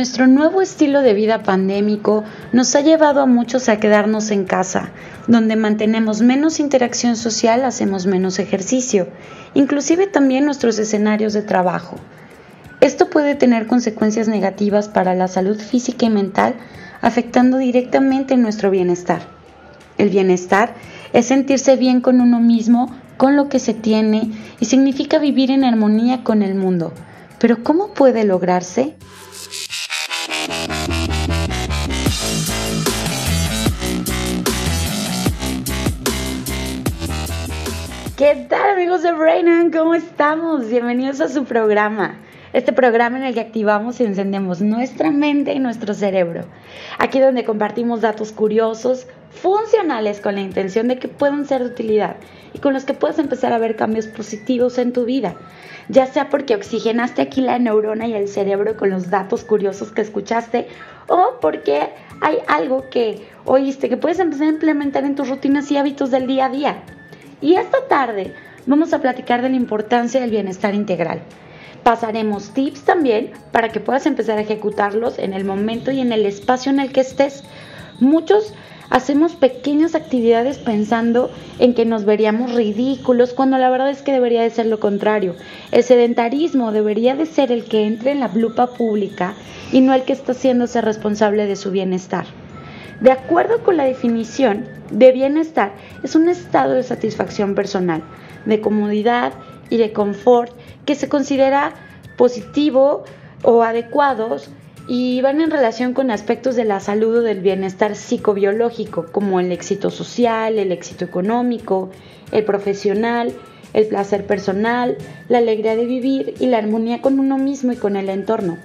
Nuestro nuevo estilo de vida pandémico nos ha llevado a muchos a quedarnos en casa, donde mantenemos menos interacción social, hacemos menos ejercicio, inclusive también nuestros escenarios de trabajo. Esto puede tener consecuencias negativas para la salud física y mental, afectando directamente nuestro bienestar. El bienestar es sentirse bien con uno mismo, con lo que se tiene, y significa vivir en armonía con el mundo. Pero ¿cómo puede lograrse? ¿Qué tal amigos de Brainan? ¿Cómo estamos? Bienvenidos a su programa. Este programa en el que activamos y encendemos nuestra mente y nuestro cerebro. Aquí donde compartimos datos curiosos, funcionales con la intención de que puedan ser de utilidad y con los que puedas empezar a ver cambios positivos en tu vida. Ya sea porque oxigenaste aquí la neurona y el cerebro con los datos curiosos que escuchaste o porque hay algo que oíste que puedes empezar a implementar en tus rutinas y hábitos del día a día. Y esta tarde vamos a platicar de la importancia del bienestar integral. Pasaremos tips también para que puedas empezar a ejecutarlos en el momento y en el espacio en el que estés. Muchos hacemos pequeñas actividades pensando en que nos veríamos ridículos, cuando la verdad es que debería de ser lo contrario. El sedentarismo debería de ser el que entre en la lupa pública y no el que está haciéndose responsable de su bienestar. De acuerdo con la definición de bienestar, es un estado de satisfacción personal, de comodidad y de confort que se considera positivo o adecuados y van en relación con aspectos de la salud o del bienestar psicobiológico, como el éxito social, el éxito económico, el profesional, el placer personal, la alegría de vivir y la armonía con uno mismo y con el entorno.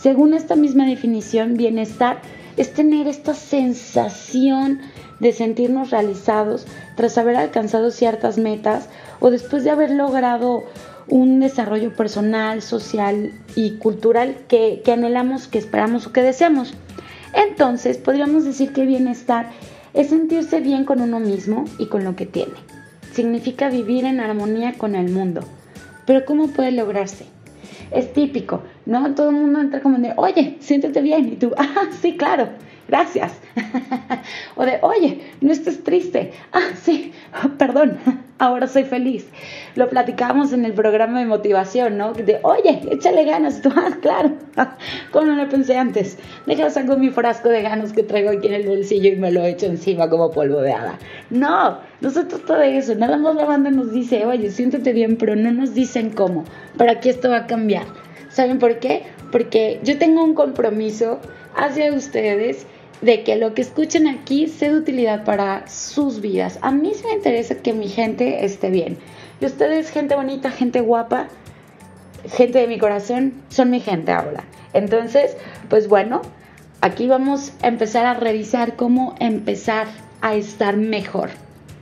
Según esta misma definición, bienestar es tener esta sensación de sentirnos realizados tras haber alcanzado ciertas metas o después de haber logrado un desarrollo personal, social y cultural que, anhelamos, que esperamos o que deseamos. Entonces, podríamos decir que bienestar es sentirse bien con uno mismo y con lo que tiene. Significa vivir en armonía con el mundo. Pero ¿cómo puede lograrse? es típico, ¿no? Todo el mundo entra como de, oye, siéntete bien. Y tú, ah, sí, claro, gracias. o de, oye, no estés triste. Ah, sí, perdón, ahora soy feliz. Lo platicamos en el programa de motivación, ¿no? De, oye, échale ganas. Tú, ah, claro, como no lo pensé antes. Deja saco mi frasco de ganas que traigo aquí en el bolsillo y me lo echo encima como polvo de hada. No, no se eso. Nada más la banda nos dice, oye, siéntete bien, pero no nos dicen cómo. Para que esto va a cambiar. ¿Saben por qué? Porque yo tengo un compromiso hacia ustedes de que lo que escuchen aquí sea de utilidad para sus vidas. A mí se me interesa que mi gente esté bien. Y ustedes, gente bonita, gente guapa, gente de mi corazón, son mi gente ahora. Entonces, pues bueno, aquí vamos a empezar a revisar cómo empezar a estar mejor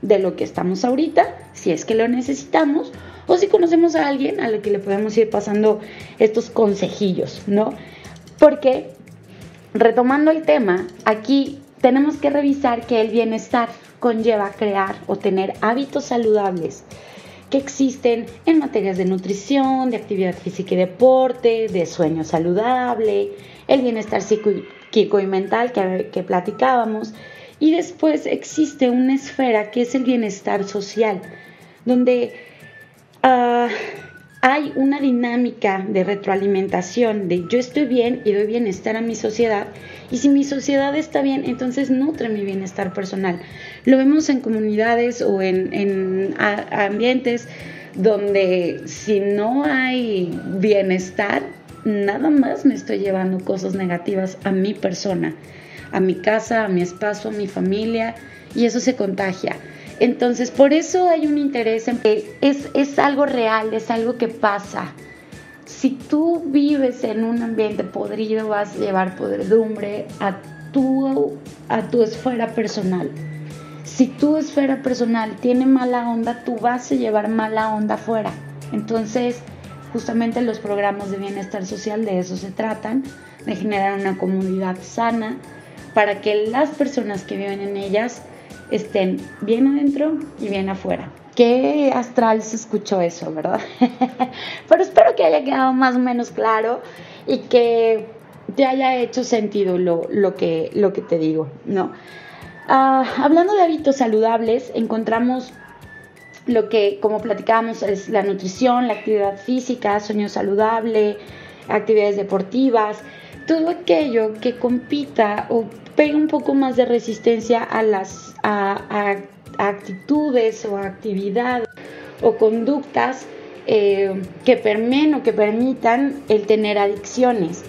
de lo que estamos ahorita, si es que lo necesitamos, o si conocemos a alguien a lo que le podemos ir pasando estos consejillos, ¿no? Porque retomando el tema, aquí tenemos que revisar que el bienestar conlleva crear o tener hábitos saludables que existen en materias de nutrición, de actividad física y deporte, de sueño saludable, el bienestar psíquico y mental que, platicábamos. Y después existe una esfera que es el bienestar social, donde uh, hay una dinámica de retroalimentación de yo estoy bien y doy bienestar a mi sociedad y si mi sociedad está bien, entonces nutre mi bienestar personal. Lo vemos en comunidades o en, ambientes donde si no hay bienestar, nada más me estoy llevando cosas negativas a mi persona, a mi casa, a mi espacio, a mi familia y eso se contagia. Entonces, por eso hay un interés en que es, es algo real, es algo que pasa. Si tú vives en un ambiente podrido, vas a llevar podredumbre a tu, a tu esfera personal. Si tu esfera personal tiene mala onda, tú vas a llevar mala onda afuera. Entonces, justamente los programas de bienestar social de eso se tratan, de generar una comunidad sana para que las personas que viven en ellas estén bien adentro y bien afuera. Qué astral se escuchó eso, ¿verdad? Pero espero que haya quedado más o menos claro y que te haya hecho sentido lo, lo, que, lo que te digo, ¿no? Ah, hablando de hábitos saludables, encontramos lo que, como platicábamos, es la nutrición, la actividad física, sueño saludable, actividades deportivas, todo aquello que compita o pegue un poco más de resistencia a las a, actitudes o actividades o conductas eh, que permen o que permitan el tener adicciones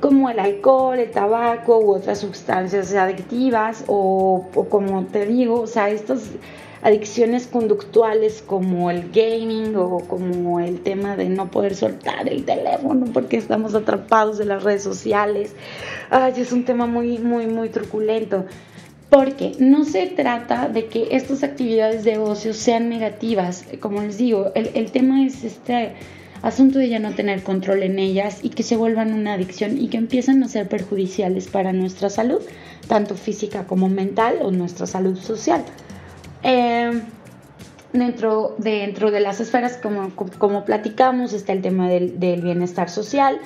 como el alcohol, el tabaco u otras sustancias adictivas o, o como te digo, o sea, estas adicciones conductuales como el gaming o como el tema de no poder soltar el teléfono porque estamos atrapados en las redes sociales. Ay, es un tema muy, muy, muy truculento. Porque no se trata de que estas actividades de ocio sean negativas. Como les digo, el, el tema es este asunto de ya no tener control en ellas y que se vuelvan una adicción y que empiezan a ser perjudiciales para nuestra salud, tanto física como mental o nuestra salud social. Eh, dentro, dentro de las esferas, como, como platicamos, está el tema del, bienestar social,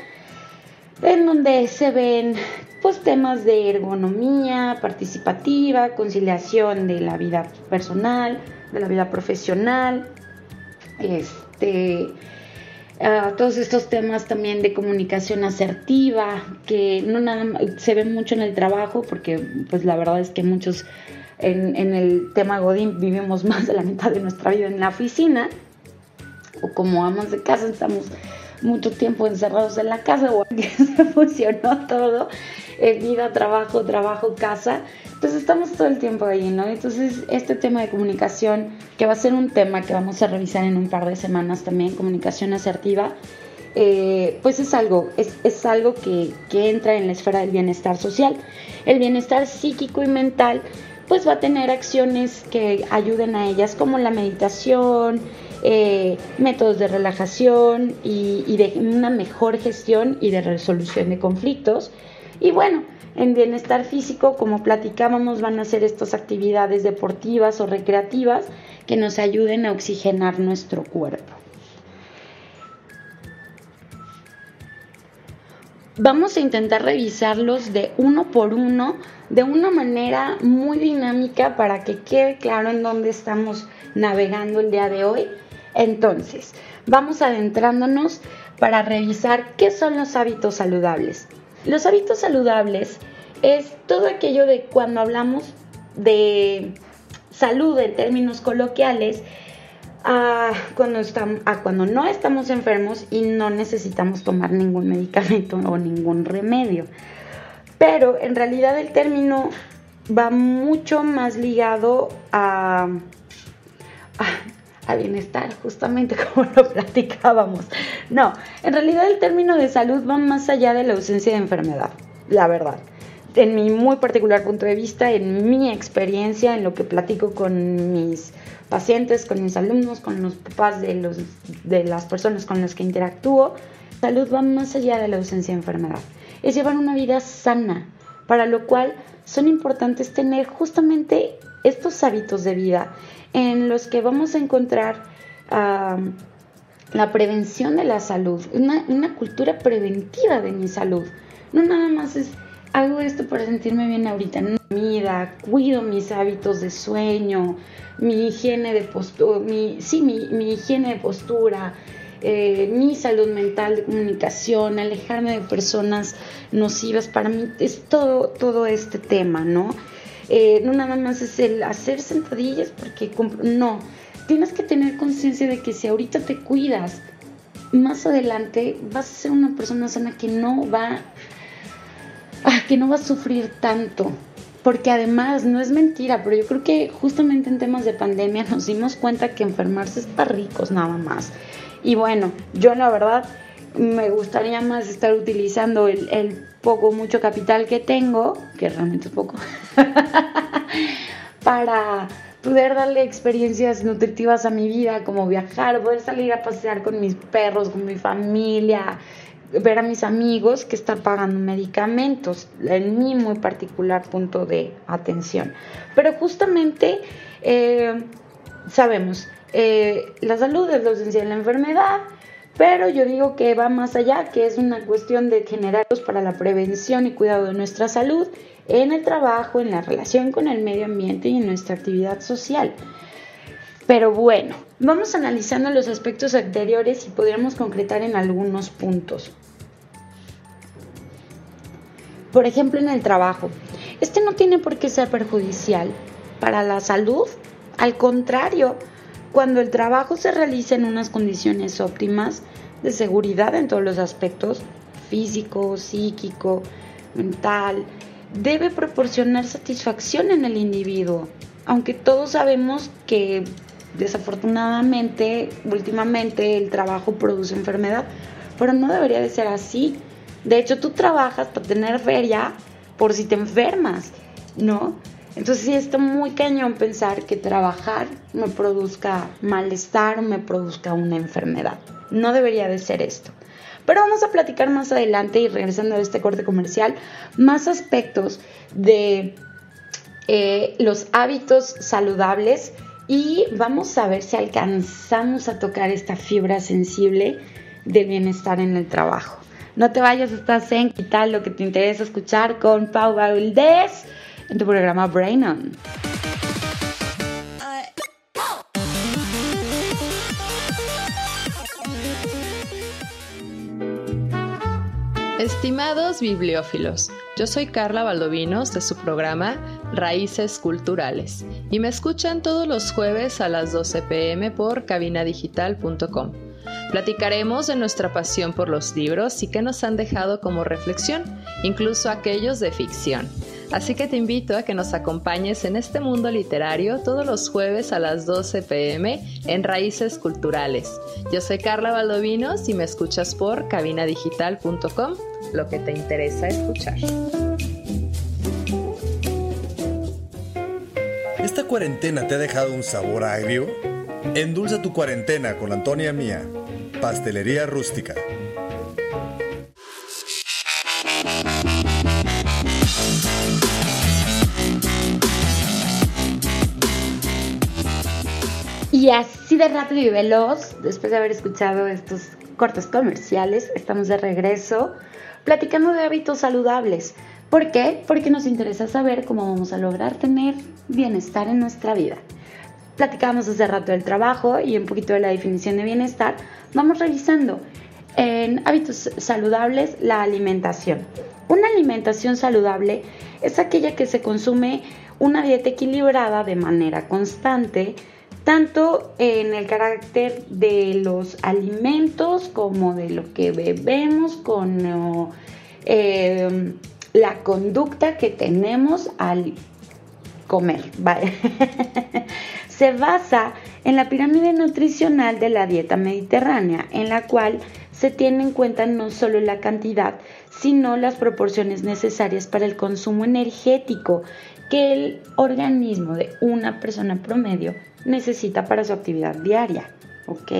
en donde se ven pues temas de ergonomía participativa, conciliación de la vida personal, de la vida profesional, este, ah, todos estos temas también de comunicación asertiva, que no nada se ven mucho en el trabajo, porque pues la verdad es que muchos en, el tema Godín vivimos más de la mitad de nuestra vida en la oficina, o como amas de casa estamos mucho tiempo encerrados en la casa, o que se fusionó todo, en vida, trabajo, trabajo, casa, entonces estamos todo el tiempo ahí, ¿no? Entonces este tema de comunicación, que va a ser un tema que vamos a revisar en un par de semanas también, comunicación asertiva, eh, pues es algo, es, es algo que, que entra en la esfera del bienestar social. El bienestar psíquico y mental pues va a tener acciones que ayuden a ellas como la meditación, eh, métodos de relajación y, de una mejor gestión y de resolución de conflictos. Y bueno, en bienestar físico, como platicábamos, van a ser estas actividades deportivas o recreativas que nos ayuden a oxigenar nuestro cuerpo. Vamos a intentar revisarlos de uno por uno de una manera muy dinámica para que quede claro en dónde estamos navegando el día de hoy. Entonces, vamos adentrándonos para revisar qué son los hábitos saludables. Los hábitos saludables es todo aquello de cuando hablamos de salud en términos coloquiales, a cuando, estamos, a cuando no estamos enfermos y no necesitamos tomar ningún medicamento o ningún remedio. Pero en realidad el término va mucho más ligado a, a, bienestar, justamente como lo platicábamos. No, en realidad el término de salud va más allá de la ausencia de enfermedad, la verdad. En mi muy particular punto de vista, en mi experiencia, en lo que platico con mis pacientes, con mis alumnos, con los papás de, los, de las personas con las que interactúo, salud va más allá de la ausencia de enfermedad es llevar una vida sana, para lo cual son importantes tener justamente estos hábitos de vida en los que vamos a encontrar la prevención de la salud, una, cultura preventiva de mi salud. No nada más es hago esto para sentirme bien ahorita, no, comida, cuido mis hábitos de sueño, mi higiene de postura, mi, sí, mi, mi higiene de postura, eh, mi salud mental, de comunicación, alejarme de personas nocivas, para mí es todo, todo este tema, ¿no? Eh, no nada más es el hacer sentadillas porque no, tienes que tener conciencia de que si ahorita te cuidas, más adelante vas a ser una persona sana que no va ah, que no va a sufrir tanto. Porque además, no es mentira, pero yo creo que justamente en temas de pandemia nos dimos cuenta que enfermarse es para ricos nada más. Y bueno, yo la verdad me gustaría más estar utilizando el, poco, mucho capital que tengo, que realmente es poco, para poder darle experiencias nutritivas a mi vida, como viajar, poder salir a pasear con mis perros, con mi familia, ver a mis amigos que están pagando medicamentos, en mi muy particular punto de atención. Pero justamente eh, sabemos, eh, la salud es la ausencia de la enfermedad, Pero yo digo que va más allá, que es una cuestión de generarlos para la prevención y cuidado de nuestra salud en el trabajo, en la relación con el medio ambiente y en nuestra actividad social. Pero bueno, vamos analizando los aspectos anteriores y podríamos concretar en algunos puntos. Por ejemplo, en el trabajo. Este no tiene por qué ser perjudicial para la salud. Al contrario, cuando el trabajo se realiza en unas condiciones óptimas de seguridad en todos los aspectos, físico, psíquico, mental, debe proporcionar satisfacción en el individuo. Aunque todos sabemos que desafortunadamente, últimamente el trabajo produce enfermedad, pero no debería de ser así. De hecho, tú trabajas para tener feria por si te enfermas, ¿no? Entonces sí está muy cañón pensar que trabajar me produzca malestar me produzca una enfermedad. No debería de ser esto. Pero vamos a platicar más adelante y regresando a este corte comercial, más aspectos de eh, los hábitos saludables y vamos a ver si alcanzamos a tocar esta fibra sensible del bienestar en el trabajo. No te vayas, estás en quitar lo que te interesa escuchar con Pau Valdez en tu programa Brain On. Estimados bibliófilos, yo soy Carla Valdovinos de su programa Raíces Culturales y me escuchan todos los jueves a las 12 pm por cabinadigital.com. Platicaremos de nuestra pasión por los libros y qué nos han dejado como reflexión, incluso aquellos de ficción. Así que te invito a que nos acompañes en este mundo literario todos los jueves a las 12 pm en Raíces Culturales. Yo soy Carla Valdovinos y me escuchas por cabinadigital.com, lo que te interesa escuchar. ¿Esta cuarentena te ha dejado un sabor agrio? Endulza tu cuarentena con Antonia Mía, Pastelería Rústica. Y así de rápido y veloz, después de haber escuchado estos cortes comerciales, estamos de regreso platicando de hábitos saludables. ¿Por qué? Porque nos interesa saber cómo vamos a lograr tener bienestar en nuestra vida. Platicamos hace rato del trabajo y un poquito de la definición de bienestar. Vamos revisando en hábitos saludables la alimentación. Una alimentación saludable es aquella que se consume una dieta equilibrada de manera constante, tanto en el carácter de los alimentos como de lo que bebemos, con eh, la conducta que tenemos al comer. se basa en la pirámide nutricional de la dieta mediterránea, en la cual se tiene en cuenta no solo la cantidad, sino las proporciones necesarias para el consumo energético que el organismo de una persona promedio necesita para su actividad diaria. ¿Ok?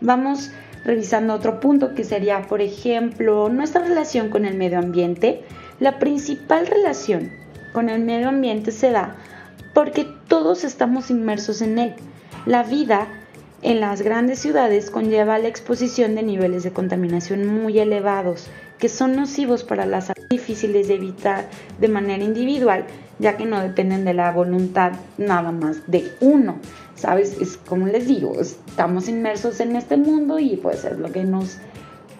Vamos revisando otro punto que sería, por ejemplo, nuestra relación con el medio ambiente. La principal relación con el medio ambiente se da porque todos estamos inmersos en él. La vida en las grandes ciudades conlleva la exposición de niveles de contaminación muy elevados, que son nocivos para la salud, difíciles de evitar de manera individual, ya que no dependen de la voluntad nada más de uno. ¿Sabes? Es como les digo, estamos inmersos en este mundo y pues es lo que nos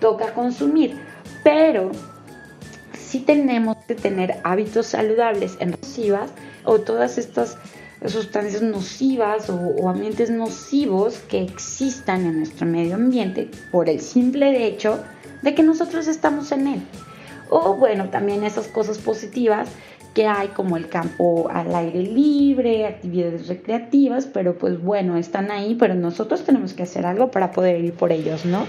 toca consumir. Pero sí tenemos que tener hábitos saludables en nocivas o todas estas sustancias nocivas o, ambientes nocivos que existan en nuestro medio ambiente por el simple hecho de que nosotros estamos en él. O bueno, también esas cosas positivas que hay como el campo al aire libre, actividades recreativas, pero pues bueno, están ahí, pero nosotros tenemos que hacer algo para poder ir por ellos, ¿no?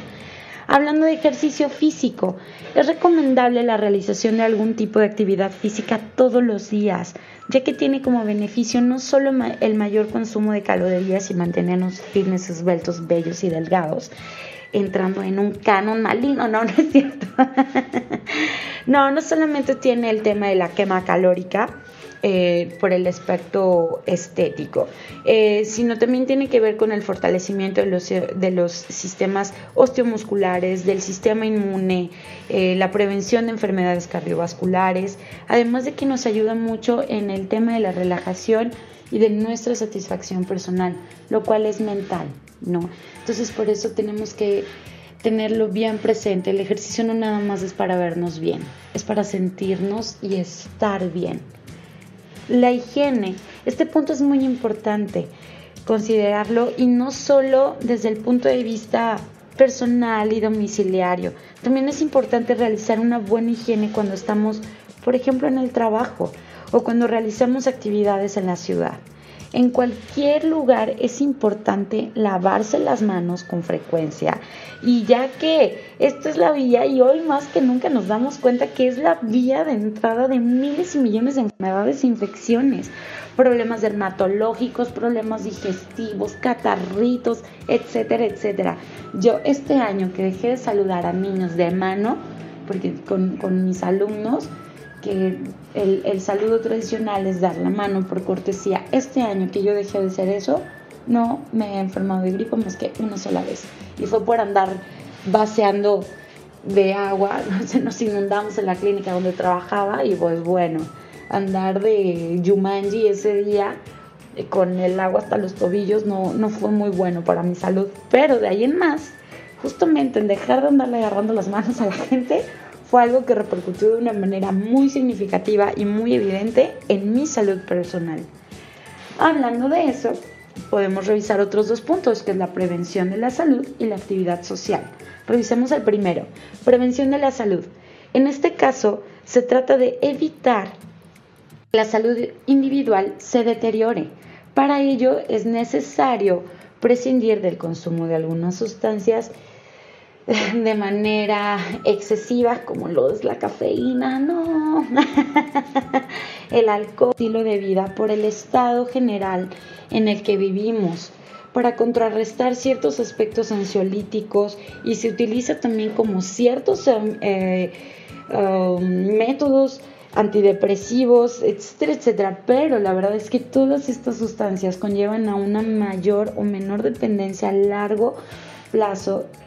Hablando de ejercicio físico, es recomendable la realización de algún tipo de actividad física todos los días, ya que tiene como beneficio no solo el mayor consumo de calorías y mantenernos firmes, esbeltos, bellos y delgados, entrando en un canon maligno, no, no es cierto. no, no solamente tiene el tema de la quema calórica, eh, por el aspecto estético, eh, sino también tiene que ver con el fortalecimiento de los, de los sistemas osteomusculares, del sistema inmune, eh, la prevención de enfermedades cardiovasculares, además de que nos ayuda mucho en el tema de la relajación y de nuestra satisfacción personal, lo cual es mental, ¿no? Entonces por eso tenemos que tenerlo bien presente. El ejercicio no nada más es para vernos bien, es para sentirnos y estar bien. La higiene, este punto es muy importante considerarlo y no solo desde el punto de vista personal y domiciliario. También es importante realizar una buena higiene cuando estamos, por ejemplo, en el trabajo o cuando realizamos actividades en la ciudad. En cualquier lugar es importante lavarse las manos con frecuencia y ya que esta es la vía y hoy más que nunca nos damos cuenta que es la vía de entrada de miles y millones de enfermedades e infecciones, problemas dermatológicos, problemas digestivos, catarritos, etcétera, etcétera. Yo este año que dejé de saludar a niños de mano, porque con, con mis alumnos, que el, saludo tradicional es dar la mano por cortesía. Este año que yo dejé de hacer eso, no me he enfermado de gripe más que una sola vez. Y fue por andar vaciando de agua, nos inundamos en la clínica donde trabajaba y pues bueno, andar de Yumanji ese día con el agua hasta los tobillos no, no fue muy bueno para mi salud. Pero de ahí en más, justamente en dejar de andarle agarrando las manos a la gente, fue algo que repercutió de una manera muy significativa y muy evidente en mi salud personal. Hablando de eso, podemos revisar otros dos puntos, que es la prevención de la salud y la actividad social. Revisemos el primero, prevención de la salud. En este caso, se trata de evitar que la salud individual se deteriore. Para ello es necesario prescindir del consumo de algunas sustancias de manera excesiva como lo es la cafeína, no, el alcohol, estilo de vida por el estado general en el que vivimos para contrarrestar ciertos aspectos ansiolíticos y se utiliza también como ciertos em, eh, um, métodos antidepresivos, etcétera, etcétera. Pero la verdad es que todas estas sustancias conllevan a una mayor o menor dependencia a largo plazo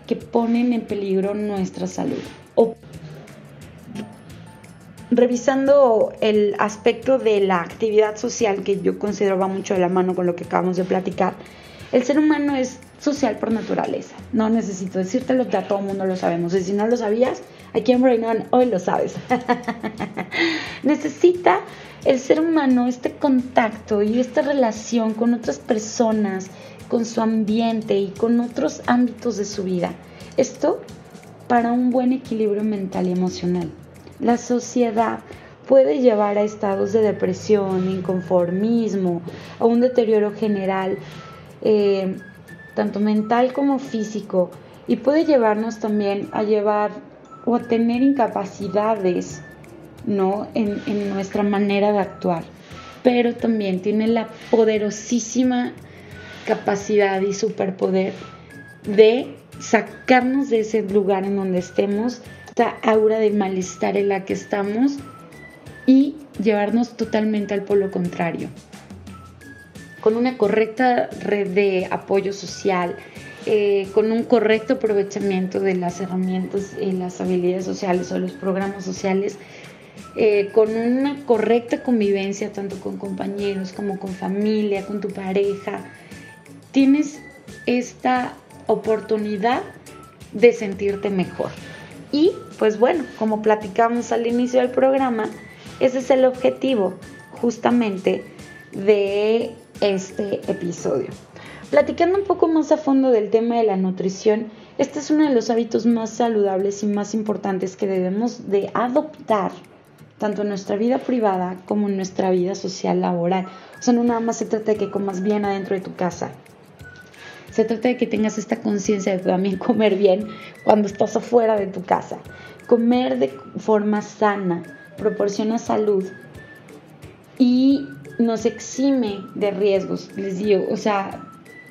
que ponen en peligro nuestra salud. revisando el aspecto de la actividad social que yo considero va mucho de la mano con lo que acabamos de platicar, el ser humano es social por naturaleza. No necesito decírtelo, ya todo el mundo lo sabemos. Y si no lo sabías, aquí en Brain hoy lo sabes. Necesita el ser humano este contacto y esta relación con otras personas con su ambiente y con otros ámbitos de su vida. Esto para un buen equilibrio mental y emocional. La sociedad puede llevar a estados de depresión, inconformismo, a un deterioro general, eh, tanto mental como físico, y puede llevarnos también a llevar o a tener incapacidades ¿no? en, en nuestra manera de actuar. Pero también tiene la poderosísima capacidad y superpoder de sacarnos de ese lugar en donde estemos, esta aura de malestar en la que estamos y llevarnos totalmente al polo contrario. Con una correcta red de apoyo social, eh, con un correcto aprovechamiento de las herramientas y las habilidades sociales o los programas sociales, eh, con una correcta convivencia tanto con compañeros como con familia, con tu pareja, tienes esta oportunidad de sentirte mejor. Y pues bueno, como platicamos al inicio del programa, ese es el objetivo justamente de este episodio. Platicando un poco más a fondo del tema de la nutrición, este es uno de los hábitos más saludables y más importantes que debemos de adoptar tanto en nuestra vida privada como en nuestra vida social laboral. O sea, no nada más se trata de que comas bien adentro de tu casa, se trata de que tengas esta conciencia de también comer bien cuando estás afuera de tu casa. Comer de forma sana proporciona salud y nos exime de riesgos. Les digo, o sea,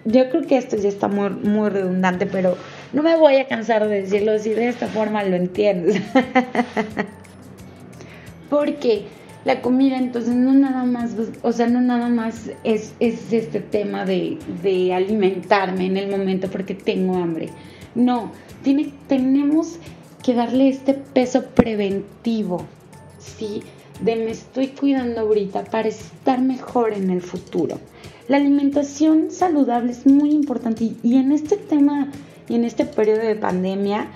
yo creo que esto ya está muy, redundante, pero no me voy a cansar de decirlo si de esta forma lo entiendes. Porque la comida, entonces no nada más, o sea, no nada más es, es este tema de, de, alimentarme en el momento porque tengo hambre. No, tiene, tenemos que darle este peso preventivo, ¿sí? De me estoy cuidando ahorita para estar mejor en el futuro. La alimentación saludable es muy importante y en este tema y en este periodo de pandemia,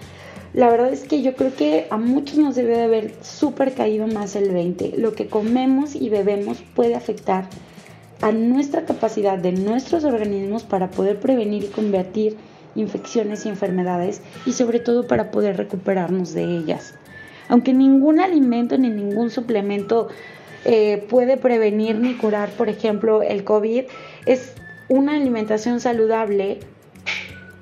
la verdad es que yo creo que a muchos nos debe de haber súper caído más el 20. Lo que comemos y bebemos puede afectar a nuestra capacidad de nuestros organismos para poder prevenir y combatir infecciones y enfermedades y sobre todo para poder recuperarnos de ellas. Aunque ningún alimento ni ningún suplemento eh, puede prevenir ni curar, por ejemplo, el COVID, es una alimentación saludable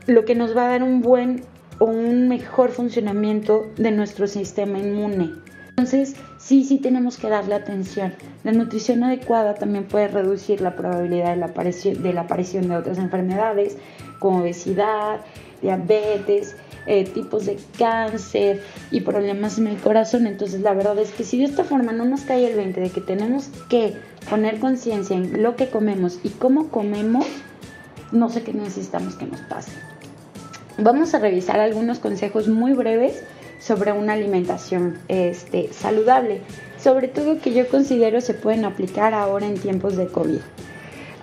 lo que nos va a dar un buen o un mejor funcionamiento de nuestro sistema inmune. Entonces, sí, sí tenemos que darle atención. La nutrición adecuada también puede reducir la probabilidad de la aparición de, la aparición de otras enfermedades como obesidad, diabetes, eh, tipos de cáncer y problemas en el corazón. Entonces, la verdad es que si de esta forma no nos cae el 20 de que tenemos que poner conciencia en lo que comemos y cómo comemos, no sé qué necesitamos que nos pase. Vamos a revisar algunos consejos muy breves sobre una alimentación este, saludable, sobre todo que yo considero se pueden aplicar ahora en tiempos de COVID.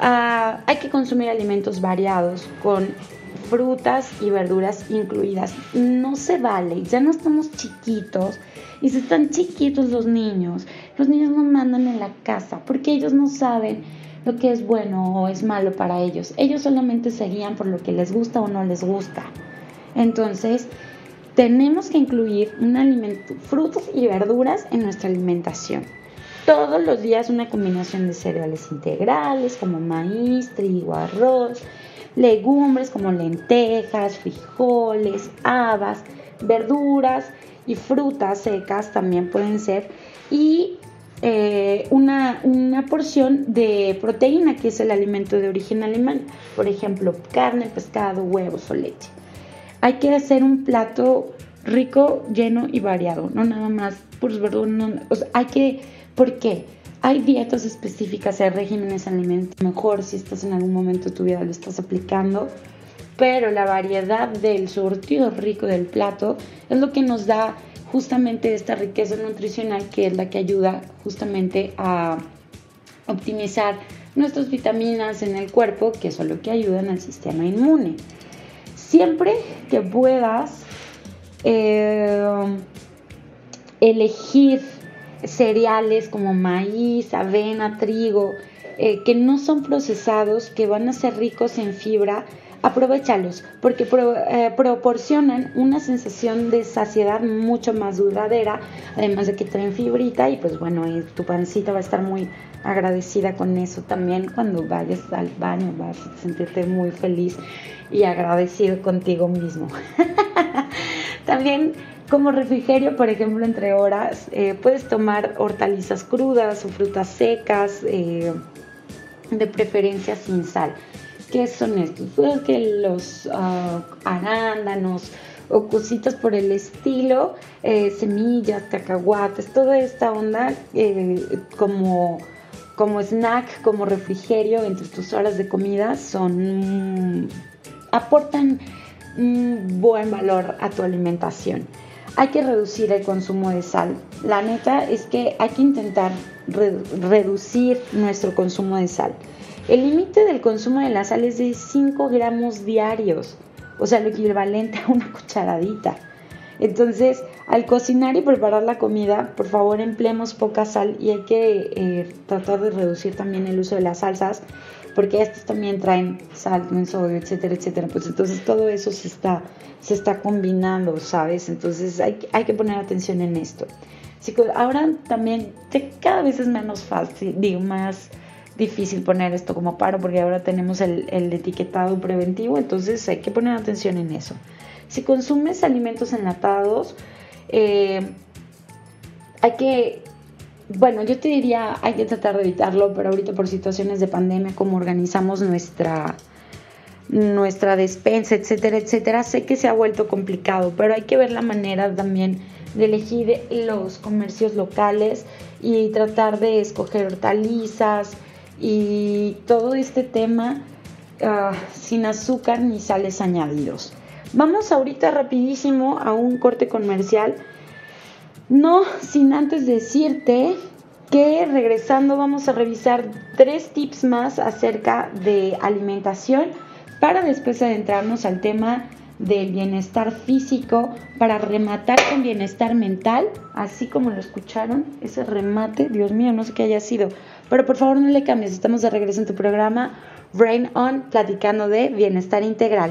Ah, hay que consumir alimentos variados con frutas y verduras incluidas. No se vale, ya no estamos chiquitos y si están chiquitos los niños, los niños no mandan en la casa porque ellos no saben lo que es bueno o es malo para ellos. Ellos solamente se guían por lo que les gusta o no les gusta. Entonces, tenemos que incluir un alimento, frutas y verduras en nuestra alimentación. Todos los días una combinación de cereales integrales como maíz, trigo, arroz, legumbres como lentejas, frijoles, habas, verduras y frutas secas también pueden ser y eh, una, una, porción de proteína que es el alimento de origen animal, por ejemplo carne, pescado, huevos o leche. Hay que hacer un plato rico, lleno y variado, no nada más por verduras, no, o sea, hay que, ¿por qué? Hay dietas específicas, hay regímenes alimentarios, mejor si estás en algún momento de tu vida lo estás aplicando, pero la variedad del surtido rico del plato es lo que nos da justamente esta riqueza nutricional que es la que ayuda justamente a optimizar nuestras vitaminas en el cuerpo, que son lo que ayudan al sistema inmune. Siempre que puedas eh, elegir cereales como maíz, avena, trigo, eh, que no son procesados, que van a ser ricos en fibra, aprovechalos porque eh, proporcionan una sensación de saciedad mucho más duradera, además de que traen fibrita y pues bueno, tu pancita va a estar muy agradecida con eso también cuando vayas al baño, vas a sentirte muy feliz y agradecido contigo mismo. También como refrigerio, por ejemplo, entre horas, eh, puedes tomar hortalizas crudas o frutas secas, eh, de preferencia sin sal. ¿Qué son estos? Pues que los uh, arándanos o cositas por el estilo, eh, semillas, cacahuates, toda esta onda como como snack, como refrigerio entre tus horas de comida son aportan un buen valor a tu alimentación. Hay que reducir el consumo de sal. La neta es que hay que intentar reducir nuestro consumo de sal. El límite del consumo de la sal es de 5 gramos diarios, o sea, lo equivalente a una cucharadita. Entonces, al cocinar y preparar la comida, por favor empleemos poca sal y hay que eh, tratar de reducir también el uso de las salsas porque estos también traen sal, sodio, etcétera, etcétera. Pues entonces todo eso se está, se está combinando, ¿sabes? Entonces hay, hay que poner atención en esto. ahora también cada vez es menos fácil, digo, más difícil poner esto como paro porque ahora tenemos el, etiquetado preventivo, entonces hay que poner atención en eso. Si consumes alimentos enlatados, eh, hay que bueno, yo te diría, hay que tratar de evitarlo, pero ahorita por situaciones de pandemia, como organizamos nuestra, nuestra despensa, etcétera, etcétera, sé que se ha vuelto complicado, pero hay que ver la manera también de elegir los comercios locales y tratar de escoger hortalizas y todo este tema ah, sin azúcar ni sales añadidos. Vamos ahorita rapidísimo a un corte comercial. No sin antes decirte que regresando vamos a revisar tres tips más acerca de alimentación para después adentrarnos al tema del bienestar físico, para rematar con bienestar mental, así como lo escucharon, ese remate, Dios mío, no sé qué haya sido, pero por favor no le cambies, estamos de regreso en tu programa Brain On, platicando de bienestar integral.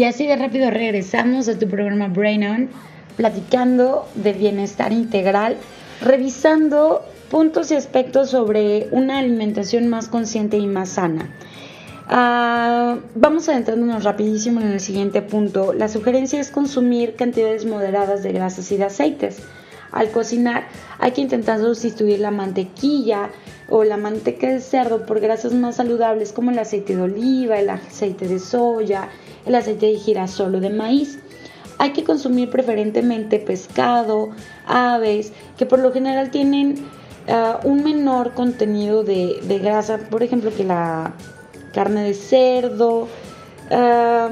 Y así de rápido regresamos a tu programa Brain On, platicando de bienestar integral, revisando puntos y aspectos sobre una alimentación más consciente y más sana. Uh, vamos adentrándonos rapidísimo en el siguiente punto. La sugerencia es consumir cantidades moderadas de grasas y de aceites. Al cocinar hay que intentar sustituir la mantequilla o la manteca de cerdo por grasas más saludables como el aceite de oliva, el aceite de soya, el aceite de girasol o de maíz. Hay que consumir preferentemente pescado, aves, que por lo general tienen ah, un menor contenido de, grasa, por ejemplo, que la carne de cerdo. Ah,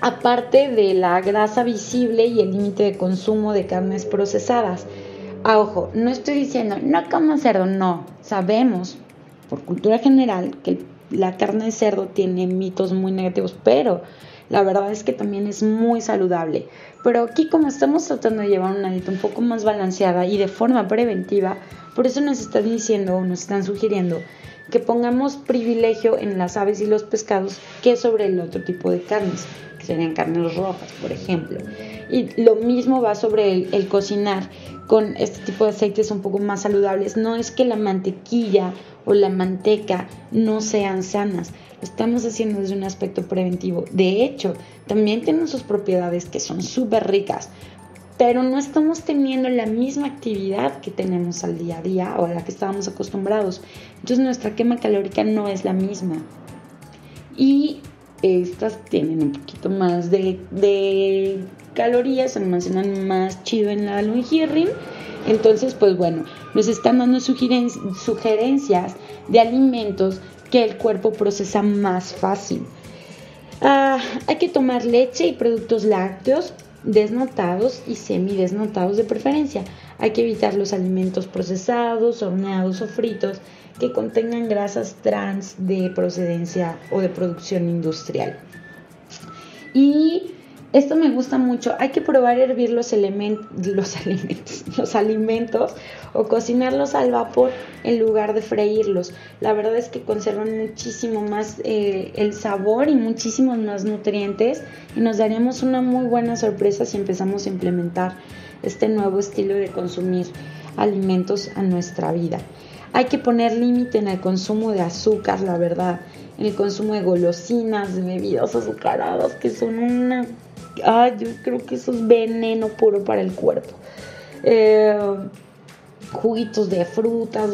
aparte de la grasa visible y el límite de consumo de carnes procesadas. Ah, ojo, no estoy diciendo no comas cerdo, no. Sabemos por cultura general que la carne de cerdo tiene mitos muy negativos, pero la verdad es que también es muy saludable. Pero aquí como estamos tratando de llevar una dieta un poco más balanceada y de forma preventiva, por eso nos están diciendo o nos están sugiriendo que pongamos privilegio en las aves y los pescados que sobre el otro tipo de carnes, que serían carnes rojas, por ejemplo. Y lo mismo va sobre el, cocinar con este tipo de aceites un poco más saludables. No es que la mantequilla o la manteca no sean sanas. Lo estamos haciendo desde un aspecto preventivo. De hecho, también tienen sus propiedades que son súper ricas, pero no estamos teniendo la misma actividad que tenemos al día a día o a la que estábamos acostumbrados. Entonces nuestra quema calórica no es la misma. Y estas tienen un poquito más de calorías, se almacenan más chido en la longirrin entonces, pues bueno, nos están dando sugerencias de alimentos que el cuerpo procesa más fácil. Ah, hay que tomar leche y productos lácteos desnotados y semidesnotados de preferencia. Hay que evitar los alimentos procesados, horneados o fritos que contengan grasas trans de procedencia o de producción industrial. Y esto me gusta mucho. Hay que probar hervir los, los alimentos, los alimentos o cocinarlos al vapor en lugar de freírlos. La verdad es que conservan muchísimo más eh, el sabor y muchísimos más nutrientes y nos daríamos una muy buena sorpresa si empezamos a implementar este nuevo estilo de consumir alimentos a nuestra vida. Hay que poner límite en el consumo de azúcar, la verdad, en el consumo de golosinas, de bebidas azucaradas, que son una Ay, yo creo que eso es veneno puro para el cuerpo. Eh, juguitos de frutas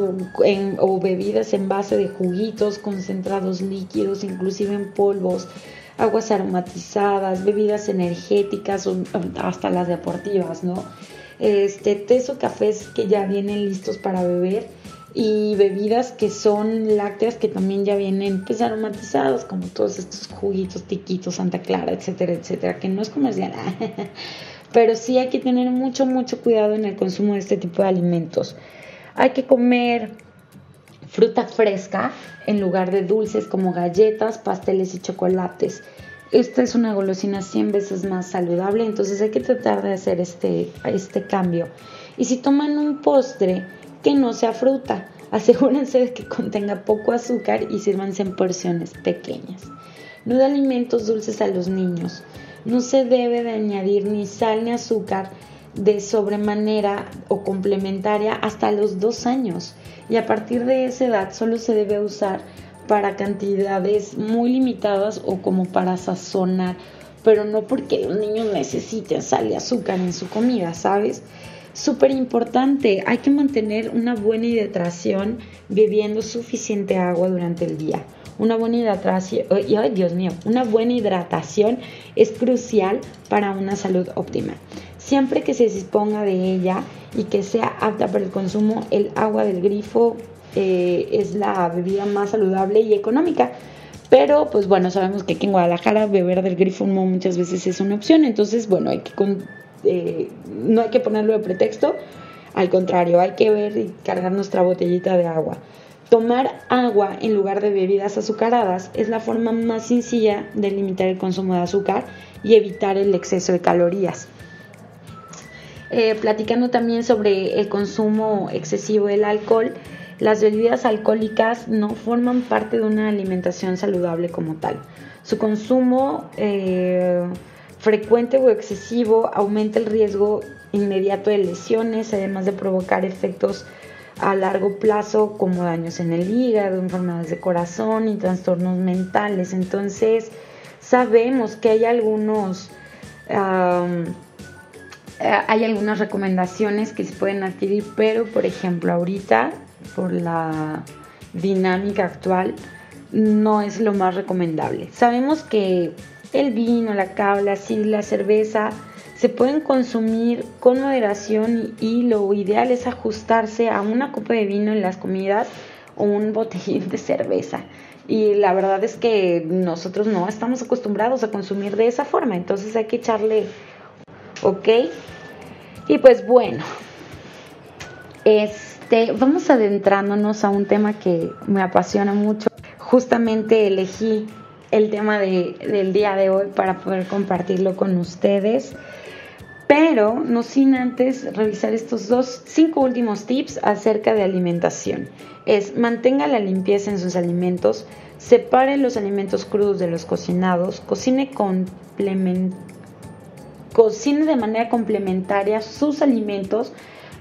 o, bebidas en base de juguitos, concentrados líquidos, inclusive en polvos, aguas aromatizadas, bebidas energéticas o hasta las deportivas, ¿no? Este, tés o cafés que ya vienen listos para beber y bebidas que son lácteas que también ya vienen pues aromatizados como todos estos juguitos tiquitos Santa Clara etcétera etcétera que no es comercial pero sí hay que tener mucho mucho cuidado en el consumo de este tipo de alimentos hay que comer fruta fresca en lugar de dulces como galletas, pasteles y chocolates. Esta es una golosina 100 veces más saludable, entonces hay que tratar de hacer este, este cambio. Y si toman un postre, que no sea fruta, asegúrense de que contenga poco azúcar y sírvanse en porciones pequeñas. No de alimentos dulces a los niños. No se debe de añadir ni sal ni azúcar de sobremanera o complementaria hasta los dos años y a partir de esa edad solo se debe usar para cantidades muy limitadas o como para sazonar, pero no porque los niños necesiten sal y azúcar en su comida, ¿sabes? Súper importante, hay que mantener una buena hidratación bebiendo suficiente agua durante el día. Una buena hidratación, ay Dios mío, una buena hidratación es crucial para una salud óptima. Siempre que se disponga de ella y que sea apta para el consumo, el agua del grifo eh, es la bebida más saludable y económica. Pero pues bueno, sabemos que aquí en Guadalajara beber del grifo muchas veces es una opción, entonces bueno, hay que eh, no hay que ponerlo de pretexto, al contrario, hay que ver y cargar nuestra botellita de agua. Tomar agua en lugar de bebidas azucaradas es la forma más sencilla de limitar el consumo de azúcar y evitar el exceso de calorías. Eh, platicando también sobre el consumo excesivo del alcohol, las bebidas alcohólicas no forman parte de una alimentación saludable como tal. Su consumo eh, frecuente o excesivo aumenta el riesgo inmediato de lesiones, además de provocar efectos a largo plazo como daños en el hígado, enfermedades de corazón y trastornos mentales. Entonces, sabemos que hay algunos... Eh, hay algunas recomendaciones que se pueden adquirir, pero por ejemplo ahorita, por la dinámica actual, no es lo más recomendable. Sabemos que el vino, la cava, la la cerveza se pueden consumir con moderación y, lo ideal es ajustarse a una copa de vino en las comidas o un botellín de cerveza. Y la verdad es que nosotros no estamos acostumbrados a consumir de esa forma, entonces hay que echarle, ¿ok? Y pues bueno, este, vamos adentrándonos a un tema que me apasiona mucho. Justamente elegí el tema del día de hoy para poder compartirlo con ustedes. Pero no sin antes revisar estos dos, cinco últimos tips acerca de alimentación. Es mantenga la limpieza en sus alimentos, separe los alimentos crudos de los cocinados, cocine complementariamente Cocine de manera complementaria sus alimentos,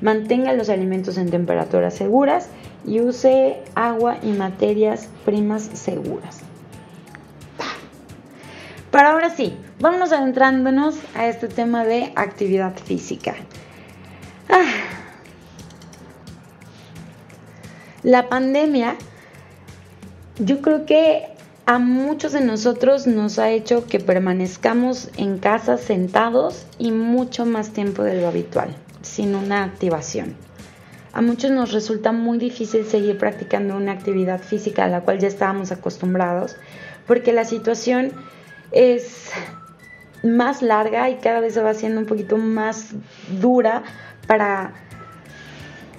mantenga los alimentos en temperaturas seguras y use agua y materias primas seguras. Pero ahora sí, vámonos adentrándonos a este tema de actividad física. Ah. La pandemia, yo creo que a muchos de nosotros nos ha hecho que permanezcamos en casa sentados y mucho más tiempo de lo habitual, sin una activación. A muchos nos resulta muy difícil seguir practicando una actividad física a la cual ya estábamos acostumbrados, porque la situación es más larga y cada vez se va haciendo un poquito más dura para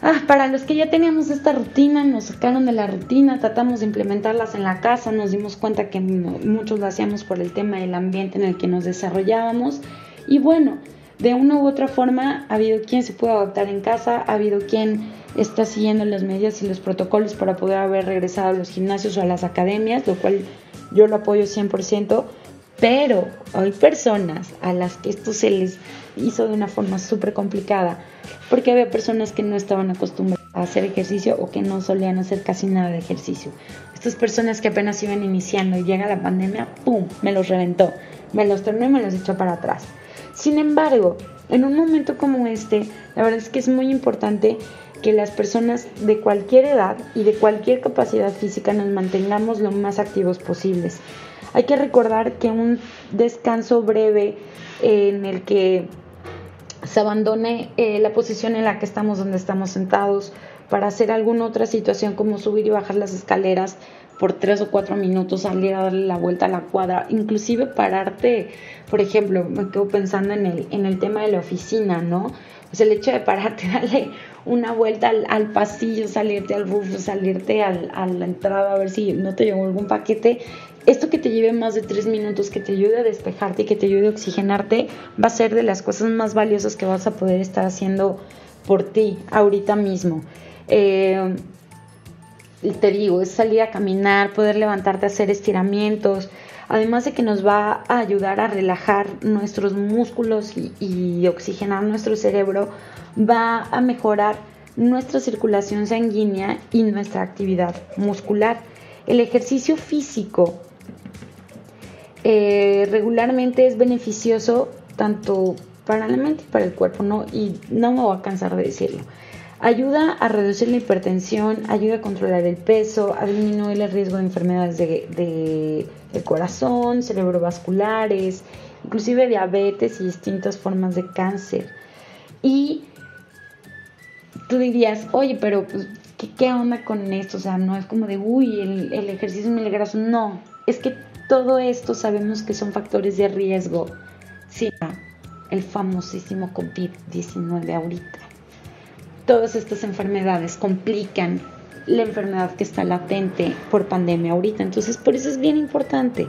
Ah, para los que ya teníamos esta rutina, nos sacaron de la rutina, tratamos de implementarlas en la casa, nos dimos cuenta que muchos lo hacíamos por el tema del ambiente en el que nos desarrollábamos. Y bueno, de una u otra forma ha habido quien se puede adaptar en casa, ha habido quien está siguiendo las medidas y los protocolos para poder haber regresado a los gimnasios o a las academias, lo cual yo lo apoyo 100%, pero hay personas a las que esto se les hizo de una forma súper complicada, porque había personas que no estaban acostumbradas a hacer ejercicio o que no solían hacer casi nada de ejercicio. Estas personas que apenas iban iniciando y llega la pandemia, ¡pum!, me los reventó, me los tornó y me los echó para atrás. Sin embargo, en un momento como este, la verdad es que es muy importante que las personas de cualquier edad y de cualquier capacidad física nos mantengamos lo más activos posibles. Hay que recordar que un descanso breve en el que se abandone eh, la posición en la que estamos, donde estamos sentados, para hacer alguna otra situación como subir y bajar las escaleras por tres o cuatro minutos, salir a darle la vuelta a la cuadra, inclusive pararte, por ejemplo, me quedo pensando en el, en el tema de la oficina, ¿no? Pues el hecho de pararte, darle una vuelta al, pasillo, salirte al roof, salirte al, a la entrada a ver si no te llegó algún paquete. Esto que te lleve más de tres minutos, que te ayude a despejarte y que te ayude a oxigenarte, va a ser de las cosas más valiosas que vas a poder estar haciendo por ti ahorita mismo. Eh, te digo, es salir a caminar, poder levantarte hacer estiramientos, además de que nos va a ayudar a relajar nuestros músculos y, oxigenar nuestro cerebro, va a mejorar nuestra circulación sanguínea y nuestra actividad muscular. El ejercicio físico eh, regularmente es beneficioso tanto para la mente y para el cuerpo, ¿no? Y no me voy a cansar de decirlo. Ayuda a reducir la hipertensión, ayuda a controlar el peso, a disminuir el riesgo de enfermedades de, corazón, cerebrovasculares, inclusive diabetes y distintas formas de cáncer. Y tú dirías, oye, pero pues, ¿qué, onda con esto? O sea, no es como de, uy, el, el ejercicio es milagroso. No, es que todo esto sabemos que son factores de riesgo. Sí, el famosísimo COVID-19 ahorita todas estas enfermedades complican la enfermedad que está latente por pandemia ahorita. Entonces, por eso es bien importante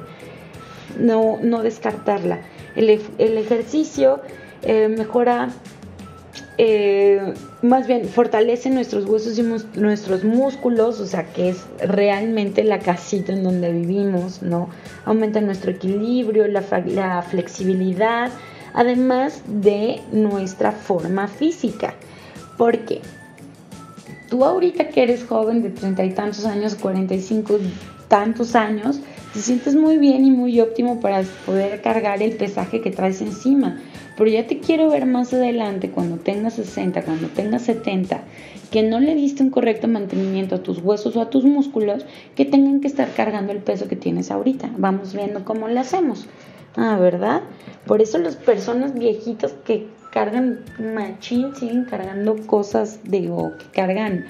no, no descartarla. El, ejercicio eh, mejora, eh, más bien fortalece nuestros huesos y nuestros músculos, o sea, que es realmente la casita en donde vivimos, ¿no? Aumenta nuestro equilibrio, la, la flexibilidad, además de nuestra forma física. Porque tú ahorita que eres joven de treinta y tantos años, cuarenta y cinco tantos años, te sientes muy bien y muy óptimo para poder cargar el pesaje que traes encima. Pero ya te quiero ver más adelante, cuando tengas 60, cuando tengas 70, que no le diste un correcto mantenimiento a tus huesos o a tus músculos, que tengan que estar cargando el peso que tienes ahorita. Vamos viendo cómo lo hacemos. Ah, ¿verdad? Por eso las personas viejitas que cargan machín, siguen cargando cosas, digo, que cargan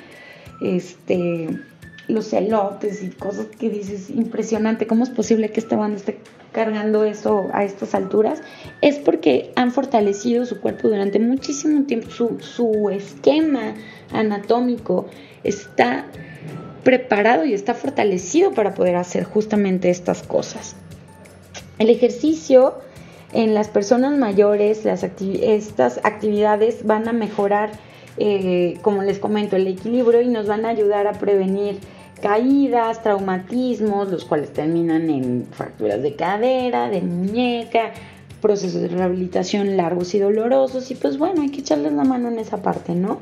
este los celotes y cosas que dices, impresionante, ¿cómo es posible que esta banda esté cargando eso a estas alturas? Es porque han fortalecido su cuerpo durante muchísimo tiempo, su, su esquema anatómico está preparado y está fortalecido para poder hacer justamente estas cosas. El ejercicio en las personas mayores las estas actividades van a mejorar, eh, como les comento, el equilibrio y nos van a ayudar a prevenir caídas, traumatismos, los cuales terminan en fracturas de cadera, de muñeca, procesos de rehabilitación largos y dolorosos y pues bueno, hay que echarles la mano en esa parte, ¿no?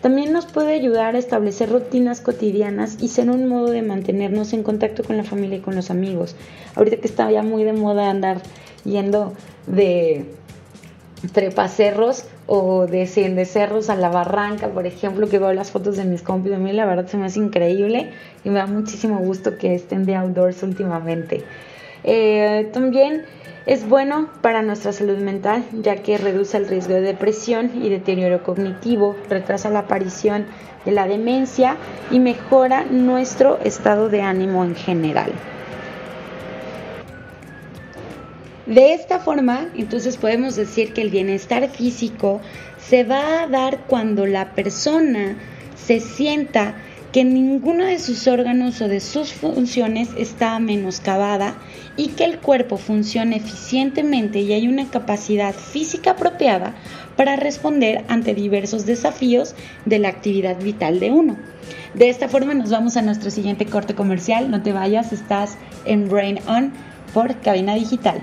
También nos puede ayudar a establecer rutinas cotidianas y ser un modo de mantenernos en contacto con la familia y con los amigos. Ahorita que está ya muy de moda andar yendo de trepacerros o de cerros a la barranca, por ejemplo, que veo las fotos de mis compis, a mí la verdad se me hace increíble y me da muchísimo gusto que estén de outdoors últimamente. Eh, también es bueno para nuestra salud mental, ya que reduce el riesgo de depresión y deterioro cognitivo, retrasa la aparición de la demencia y mejora nuestro estado de ánimo en general. De esta forma, entonces podemos decir que el bienestar físico se va a dar cuando la persona se sienta que ninguno de sus órganos o de sus funciones está menoscabada y que el cuerpo funciona eficientemente y hay una capacidad física apropiada para responder ante diversos desafíos de la actividad vital de uno. De esta forma nos vamos a nuestro siguiente corte comercial. No te vayas, estás en Brain On por Cabina Digital.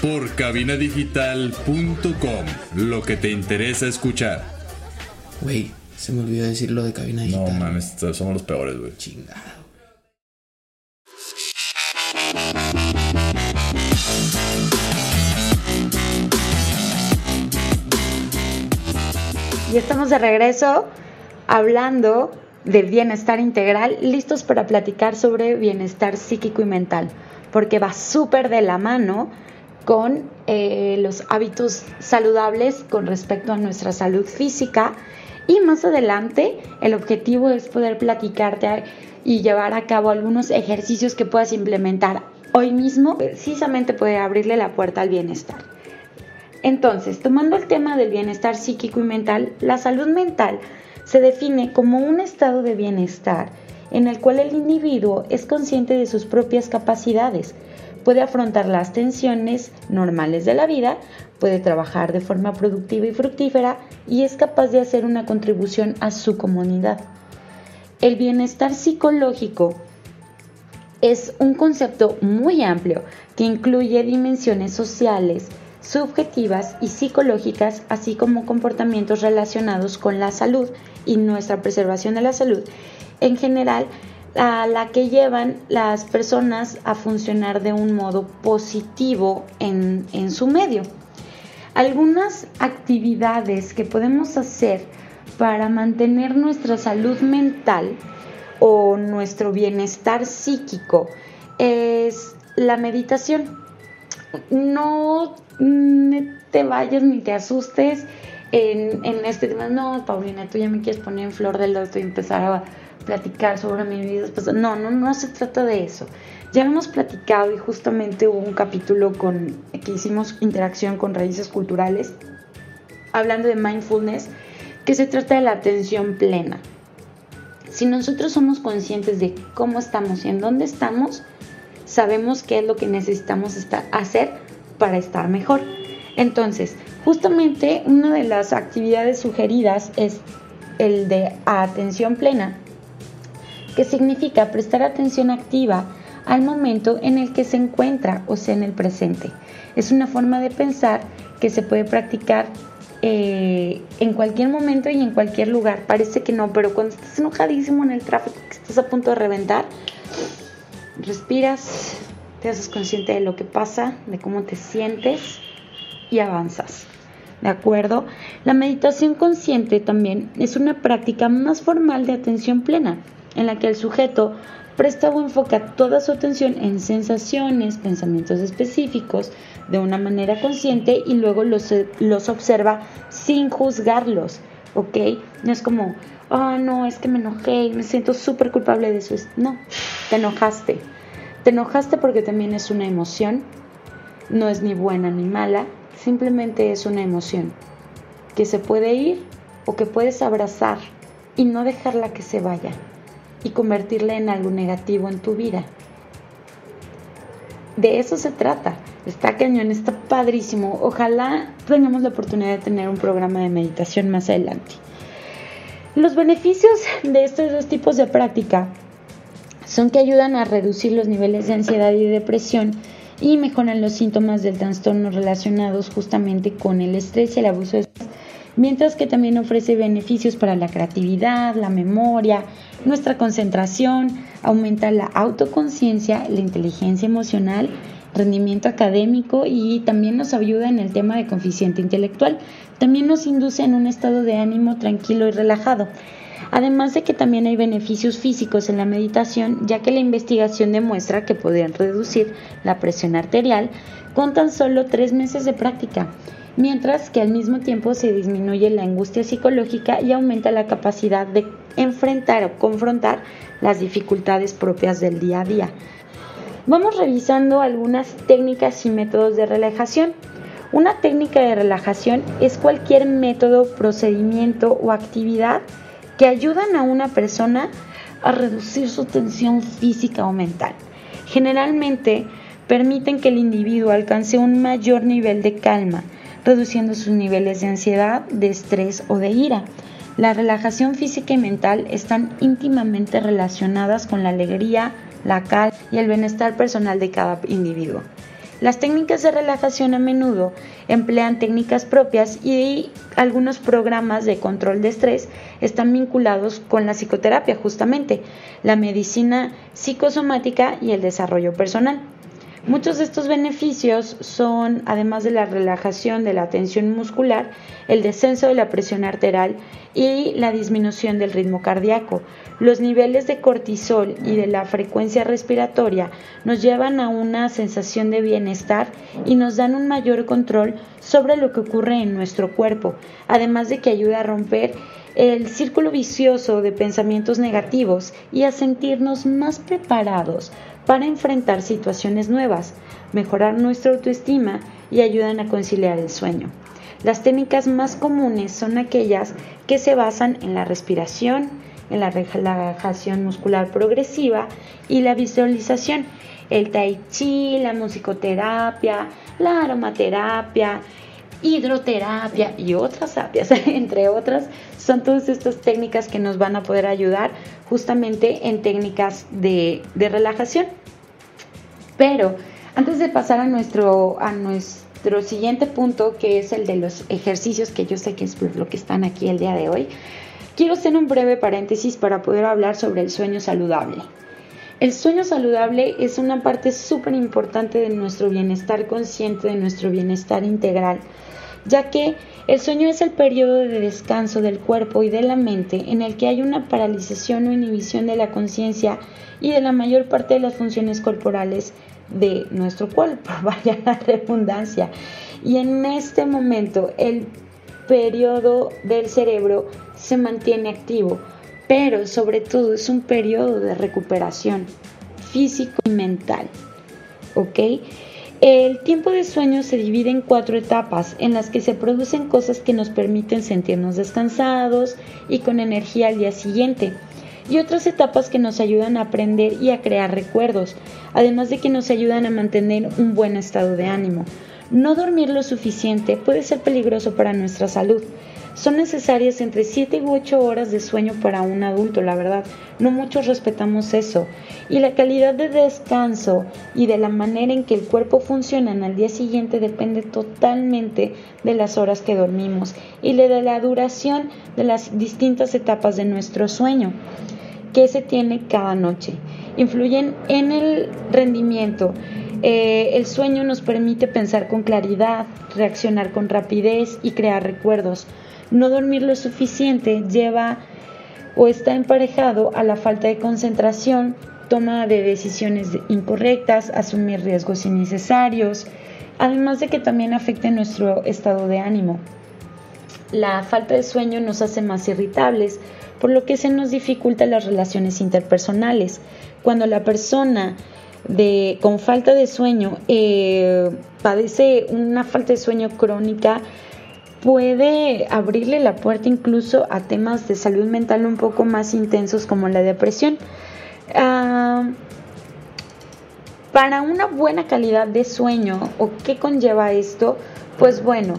por cabinadigital.com. Lo que te interesa escuchar. Güey, se me olvidó decir lo de cabina digital. No mames, somos los peores, güey. Chingado. Y estamos de regreso hablando de bienestar integral, listos para platicar sobre bienestar psíquico y mental, porque va súper de la mano con eh, los hábitos saludables con respecto a nuestra salud física. Y más adelante el objetivo es poder platicarte y llevar a cabo algunos ejercicios que puedas implementar hoy mismo, precisamente puede abrirle la puerta al bienestar. Entonces, tomando el tema del bienestar psíquico y mental, la salud mental se define como un estado de bienestar en el cual el individuo es consciente de sus propias capacidades, puede afrontar las tensiones normales de la vida, puede trabajar de forma productiva y fructífera y es capaz de hacer una contribución a su comunidad. El bienestar psicológico es un concepto muy amplio que incluye dimensiones sociales, subjetivas y psicológicas, así como comportamientos relacionados con la salud y nuestra preservación de la salud, en general, a la que llevan las personas a funcionar de un modo positivo en, en su medio. Algunas actividades que podemos hacer para mantener nuestra salud mental o nuestro bienestar psíquico es la meditación. No te vayas ni te asustes en, este tema. No, Paulina, tú ya me quieres poner en flor del loto y empezar a platicar sobre mi vida. Pues, no, no, no se trata de eso. Ya hemos platicado y justamente hubo un capítulo con, que hicimos interacción con raíces culturales, hablando de mindfulness, que se trata de la atención plena. Si nosotros somos conscientes de cómo estamos y en dónde estamos, sabemos qué es lo que necesitamos hacer para estar mejor. Entonces, justamente una de las actividades sugeridas es el de atención plena, que significa prestar atención activa al momento en el que se encuentra, o sea, en el presente. Es una forma de pensar que se puede practicar eh, en cualquier momento y en cualquier lugar. Parece que no, pero cuando estás enojadísimo en el tráfico, que estás a punto de reventar, respiras, te haces consciente de lo que pasa, de cómo te sientes y avanzas. ¿De acuerdo? La meditación consciente también es una práctica más formal de atención plena, en la que el sujeto presta o enfoca toda su atención en sensaciones, pensamientos específicos de una manera consciente y luego los, los observa sin juzgarlos, ¿ok? No es como, ah, no, es que me enojé y me siento súper culpable de eso. No, te enojaste te enojaste porque también es una emoción, no es ni buena ni mala, simplemente es una emoción que se puede ir o que puedes abrazar y no dejarla que se vaya y convertirla en algo negativo en tu vida. De eso se trata. Está cañón, está padrísimo. Ojalá tengamos la oportunidad de tener un programa de meditación más adelante. Los beneficios de estos dos tipos de práctica son que ayudan a reducir los niveles de ansiedad y depresión y mejoran los síntomas del trastorno relacionados justamente con el estrés y el abuso de mientras que también ofrece beneficios para la creatividad, la memoria, nuestra concentración, aumenta la autoconciencia, la inteligencia emocional, rendimiento académico y también nos ayuda en el tema de coeficiente intelectual. También nos induce en un estado de ánimo tranquilo y relajado. Además de que también hay beneficios físicos en la meditación, ya que la investigación demuestra que pueden reducir la presión arterial con tan solo tres meses de práctica, mientras que al mismo tiempo se disminuye la angustia psicológica y aumenta la capacidad de enfrentar o confrontar las dificultades propias del día a día. Vamos revisando algunas técnicas y métodos de relajación. Una técnica de relajación es cualquier método, procedimiento o actividad que ayudan a una persona a reducir su tensión física o mental. Generalmente permiten que el individuo alcance un mayor nivel de calma, reduciendo sus niveles de ansiedad, de estrés o de ira. La relajación física y mental están íntimamente relacionadas con la alegría, la calma y el bienestar personal de cada individuo. Las técnicas de relajación a menudo emplean técnicas propias y algunos programas de control de estrés están vinculados con la psicoterapia justamente, la medicina psicosomática y el desarrollo personal. Muchos de estos beneficios son, además de la relajación de la tensión muscular, el descenso de la presión arterial y la disminución del ritmo cardíaco. Los niveles de cortisol y de la frecuencia respiratoria nos llevan a una sensación de bienestar y nos dan un mayor control sobre lo que ocurre en nuestro cuerpo, además de que ayuda a romper el círculo vicioso de pensamientos negativos y a sentirnos más preparados para enfrentar situaciones nuevas, mejorar nuestra autoestima y ayudan a conciliar el sueño. Las técnicas más comunes son aquellas que se basan en la respiración, en la relajación muscular progresiva y la visualización. El tai chi, la musicoterapia, la aromaterapia, hidroterapia y otras terapias, entre otras, son todas estas técnicas que nos van a poder ayudar justamente en técnicas de, relajación. Pero antes de pasar a nuestro, a nuestro siguiente punto, que es el de los ejercicios, que yo sé que es lo que están aquí el día de hoy, quiero hacer un breve paréntesis para poder hablar sobre el sueño saludable. El sueño saludable es una parte súper importante de nuestro bienestar consciente, de nuestro bienestar integral, ya que el sueño es el periodo de descanso del cuerpo y de la mente en el que hay una paralización o inhibición de la conciencia y de la mayor parte de las funciones corporales de nuestro cuerpo, vaya la redundancia. Y en este momento el periodo del cerebro se mantiene activo pero sobre todo es un periodo de recuperación físico y mental. ¿Ok? El tiempo de sueño se divide en cuatro etapas en las que se producen cosas que nos permiten sentirnos descansados y con energía al día siguiente y otras etapas que nos ayudan a aprender y a crear recuerdos, además de que nos ayudan a mantener un buen estado de ánimo. No dormir lo suficiente puede ser peligroso para nuestra salud, son necesarias entre 7 u 8 horas de sueño para un adulto, la verdad. No muchos respetamos eso. Y la calidad de descanso y de la manera en que el cuerpo funciona al día siguiente depende totalmente de las horas que dormimos y de la duración de las distintas etapas de nuestro sueño que se tiene cada noche. Influyen en el rendimiento. Eh, el sueño nos permite pensar con claridad, reaccionar con rapidez y crear recuerdos. No dormir lo suficiente lleva o está emparejado a la falta de concentración, toma de decisiones incorrectas, asumir riesgos innecesarios, además de que también afecte nuestro estado de ánimo. La falta de sueño nos hace más irritables, por lo que se nos dificulta las relaciones interpersonales. Cuando la persona de, con falta de sueño eh, padece una falta de sueño crónica, puede abrirle la puerta incluso a temas de salud mental un poco más intensos como la depresión. Ah, para una buena calidad de sueño, ¿o qué conlleva esto? Pues bueno,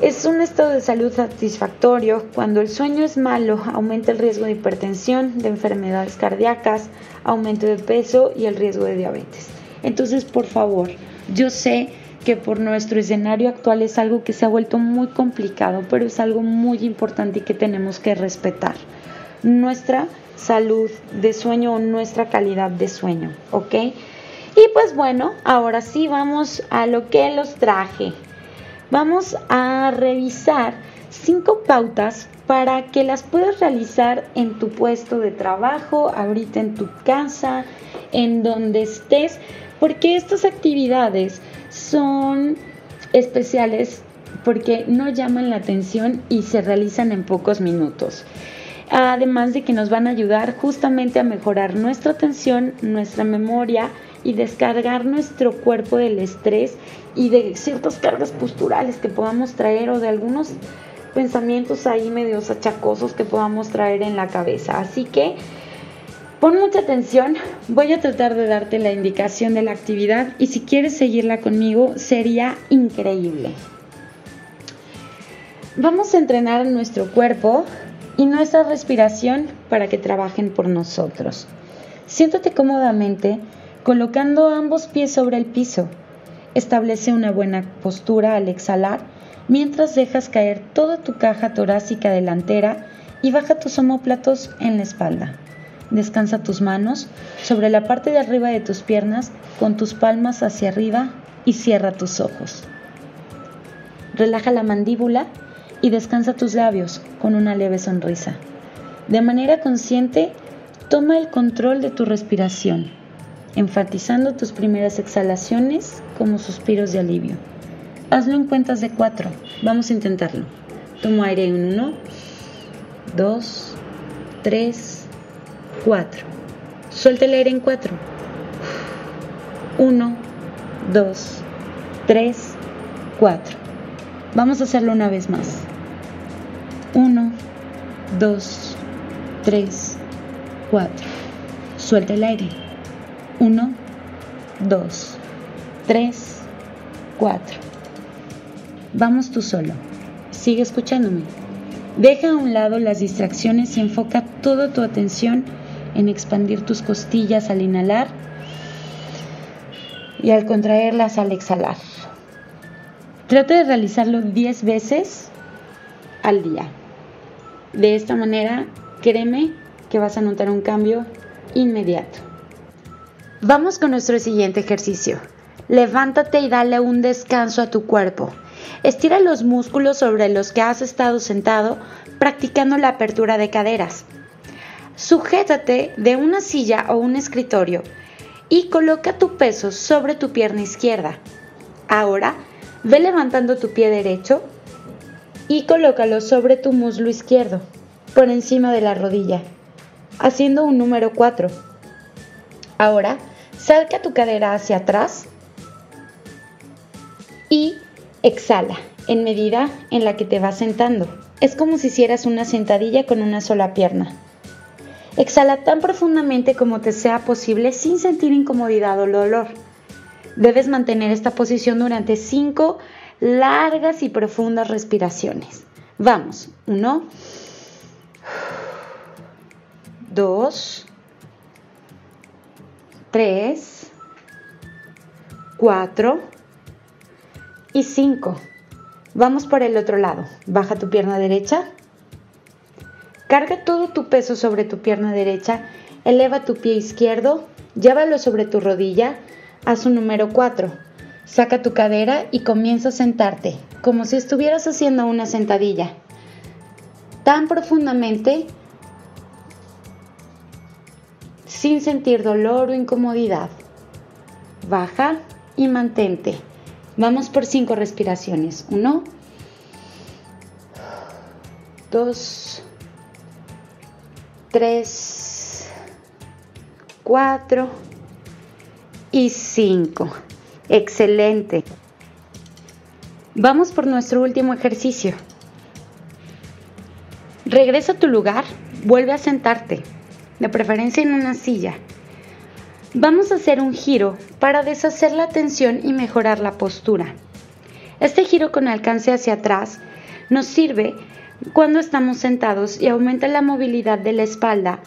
es un estado de salud satisfactorio. Cuando el sueño es malo, aumenta el riesgo de hipertensión, de enfermedades cardíacas, aumento de peso y el riesgo de diabetes. Entonces, por favor, yo sé que por nuestro escenario actual es algo que se ha vuelto muy complicado, pero es algo muy importante y que tenemos que respetar. Nuestra salud de sueño o nuestra calidad de sueño, ¿ok? Y pues bueno, ahora sí vamos a lo que los traje. Vamos a revisar cinco pautas para que las puedas realizar en tu puesto de trabajo, ahorita en tu casa, en donde estés, porque estas actividades son especiales porque no llaman la atención y se realizan en pocos minutos. Además de que nos van a ayudar justamente a mejorar nuestra atención, nuestra memoria y descargar nuestro cuerpo del estrés y de ciertas cargas posturales que podamos traer o de algunos pensamientos ahí medios achacosos que podamos traer en la cabeza. Así que Pon mucha atención, voy a tratar de darte la indicación de la actividad y si quieres seguirla conmigo sería increíble. Vamos a entrenar nuestro cuerpo y nuestra respiración para que trabajen por nosotros. Siéntate cómodamente colocando ambos pies sobre el piso. Establece una buena postura al exhalar mientras dejas caer toda tu caja torácica delantera y baja tus omóplatos en la espalda. Descansa tus manos sobre la parte de arriba de tus piernas con tus palmas hacia arriba y cierra tus ojos. Relaja la mandíbula y descansa tus labios con una leve sonrisa. De manera consciente, toma el control de tu respiración, enfatizando tus primeras exhalaciones como suspiros de alivio. Hazlo en cuentas de cuatro. Vamos a intentarlo. Tomo aire en uno, dos, tres, cuatro. Suelta el aire en cuatro. Uno, dos, tres, cuatro. Vamos a hacerlo una vez más. Uno, dos, tres, cuatro. Suelta el aire. Uno, dos, tres, cuatro. Vamos tú solo. Sigue escuchándome. Deja a un lado las distracciones y enfoca toda tu atención en expandir tus costillas al inhalar y al contraerlas al exhalar. Trata de realizarlo 10 veces al día. De esta manera, créeme que vas a notar un cambio inmediato. Vamos con nuestro siguiente ejercicio. Levántate y dale un descanso a tu cuerpo. Estira los músculos sobre los que has estado sentado practicando la apertura de caderas. Sujétate de una silla o un escritorio y coloca tu peso sobre tu pierna izquierda. Ahora, ve levantando tu pie derecho y colócalo sobre tu muslo izquierdo, por encima de la rodilla, haciendo un número 4. Ahora, salca tu cadera hacia atrás y exhala en medida en la que te vas sentando. Es como si hicieras una sentadilla con una sola pierna. Exhala tan profundamente como te sea posible sin sentir incomodidad o dolor. Debes mantener esta posición durante 5 largas y profundas respiraciones. Vamos, 1, 2, 3, 4 y 5. Vamos por el otro lado. Baja tu pierna derecha. Carga todo tu peso sobre tu pierna derecha. Eleva tu pie izquierdo. Llévalo sobre tu rodilla. Haz un número 4. Saca tu cadera y comienza a sentarte, como si estuvieras haciendo una sentadilla. Tan profundamente sin sentir dolor o incomodidad. Baja y mantente. Vamos por cinco respiraciones. Uno, dos, tres, cuatro y cinco. Excelente. Vamos por nuestro último ejercicio. Regresa a tu lugar, vuelve a sentarte, de preferencia en una silla. Vamos a hacer un giro para deshacer la tensión y mejorar la postura. Este giro con alcance hacia atrás nos sirve cuando estamos sentados y aumenta la movilidad de la espalda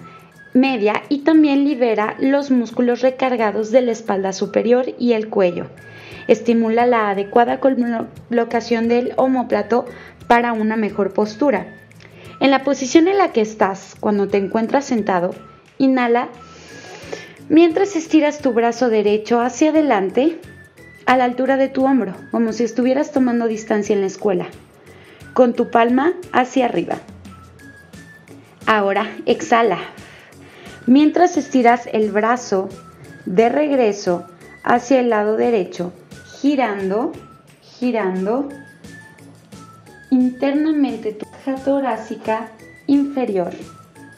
media y también libera los músculos recargados de la espalda superior y el cuello. Estimula la adecuada colocación del omóplato para una mejor postura. En la posición en la que estás cuando te encuentras sentado, inhala mientras estiras tu brazo derecho hacia adelante a la altura de tu hombro, como si estuvieras tomando distancia en la escuela, con tu palma hacia arriba. Ahora exhala, mientras estiras el brazo de regreso hacia el lado derecho, girando, girando internamente tu caja torácica inferior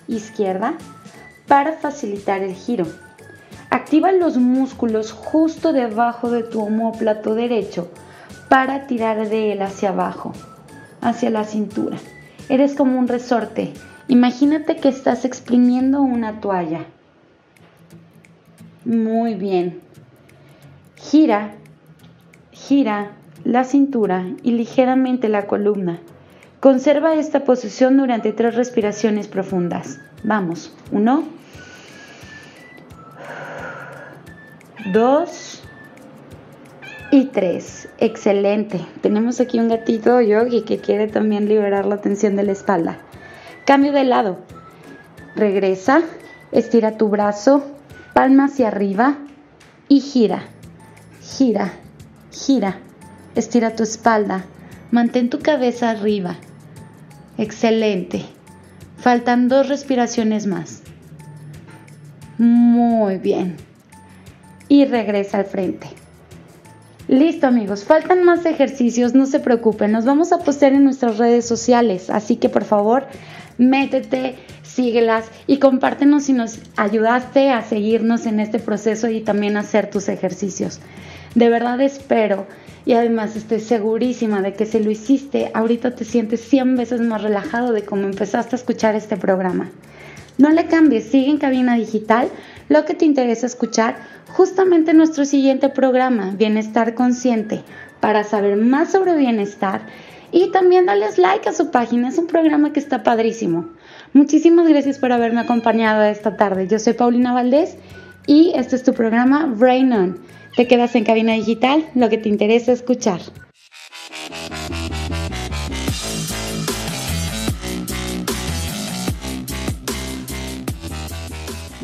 izquierda para facilitar el giro. Activa los músculos justo debajo de tu homóplato derecho para tirar de él hacia abajo, hacia la cintura. Eres como un resorte. Imagínate que estás exprimiendo una toalla. Muy bien. Gira, gira la cintura y ligeramente la columna. Conserva esta posición durante tres respiraciones profundas. Vamos. Uno. dos y tres. Excelente. Tenemos aquí un gatito yogi que quiere también liberar la tensión de la espalda. Cambio de lado. Regresa. Estira tu brazo, palma hacia arriba y gira, gira, gira. Estira tu espalda, mantén tu cabeza arriba. Excelente. Faltan dos respiraciones más. Muy bien. Y regresa al frente. Listo amigos, faltan más ejercicios, no se preocupen, nos vamos a postear en nuestras redes sociales, así que por favor, métete, síguelas y compártenos si nos ayudaste a seguirnos en este proceso y también a hacer tus ejercicios. De verdad espero y además estoy segurísima de que si lo hiciste, ahorita te sientes 100 veces más relajado de cómo empezaste a escuchar este programa. No le cambies, sigue en cabina digital lo que te interesa escuchar justamente nuestro siguiente programa, Bienestar Consciente, para saber más sobre bienestar y también darles like a su página, es un programa que está padrísimo. Muchísimas gracias por haberme acompañado esta tarde. Yo soy Paulina Valdés y este es tu programa Brain On. Te quedas en cabina digital, lo que te interesa escuchar.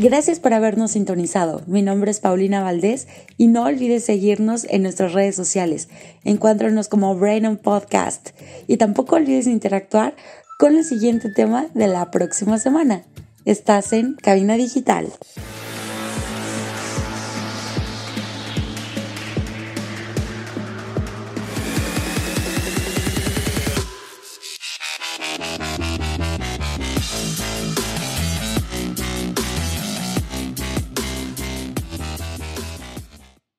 Gracias por habernos sintonizado. Mi nombre es Paulina Valdés y no olvides seguirnos en nuestras redes sociales. Encuéntranos como Brain on Podcast y tampoco olvides interactuar con el siguiente tema de la próxima semana. Estás en Cabina Digital.